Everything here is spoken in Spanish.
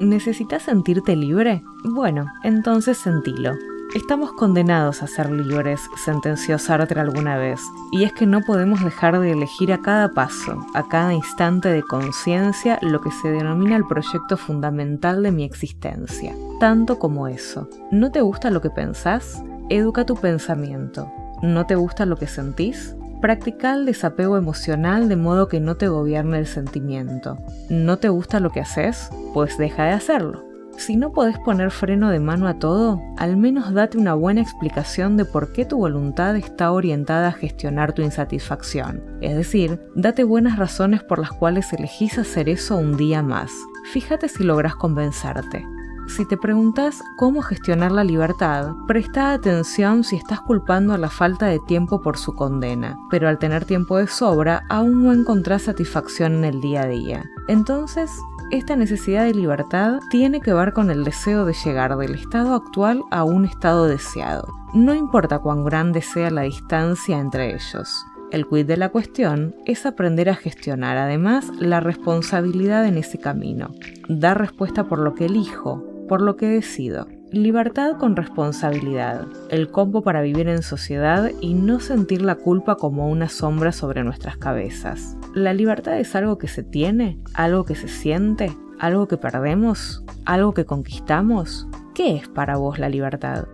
¿Necesitas sentirte libre? Bueno, entonces sentilo. Estamos condenados a ser libres, sentenció Sartre alguna vez, y es que no podemos dejar de elegir a cada paso, a cada instante de conciencia, lo que se denomina el proyecto fundamental de mi existencia, tanto como eso. ¿No te gusta lo que pensás? Educa tu pensamiento. ¿No te gusta lo que sentís? Practica el desapego emocional de modo que no te gobierne el sentimiento. ¿No te gusta lo que haces? Pues deja de hacerlo. Si no podés poner freno de mano a todo, al menos date una buena explicación de por qué tu voluntad está orientada a gestionar tu insatisfacción. Es decir, date buenas razones por las cuales elegís hacer eso un día más. Fíjate si logras convencerte. Si te preguntas cómo gestionar la libertad, presta atención si estás culpando a la falta de tiempo por su condena, pero al tener tiempo de sobra aún no encontrás satisfacción en el día a día. Entonces, esta necesidad de libertad tiene que ver con el deseo de llegar del estado actual a un estado deseado. No importa cuán grande sea la distancia entre ellos. El quid de la cuestión es aprender a gestionar además la responsabilidad en ese camino, dar respuesta por lo que elijo, por lo que decido. Libertad con responsabilidad, el combo para vivir en sociedad y no sentir la culpa como una sombra sobre nuestras cabezas. ¿La libertad es algo que se tiene? ¿Algo que se siente? ¿Algo que perdemos? ¿Algo que conquistamos? ¿Qué es para vos la libertad?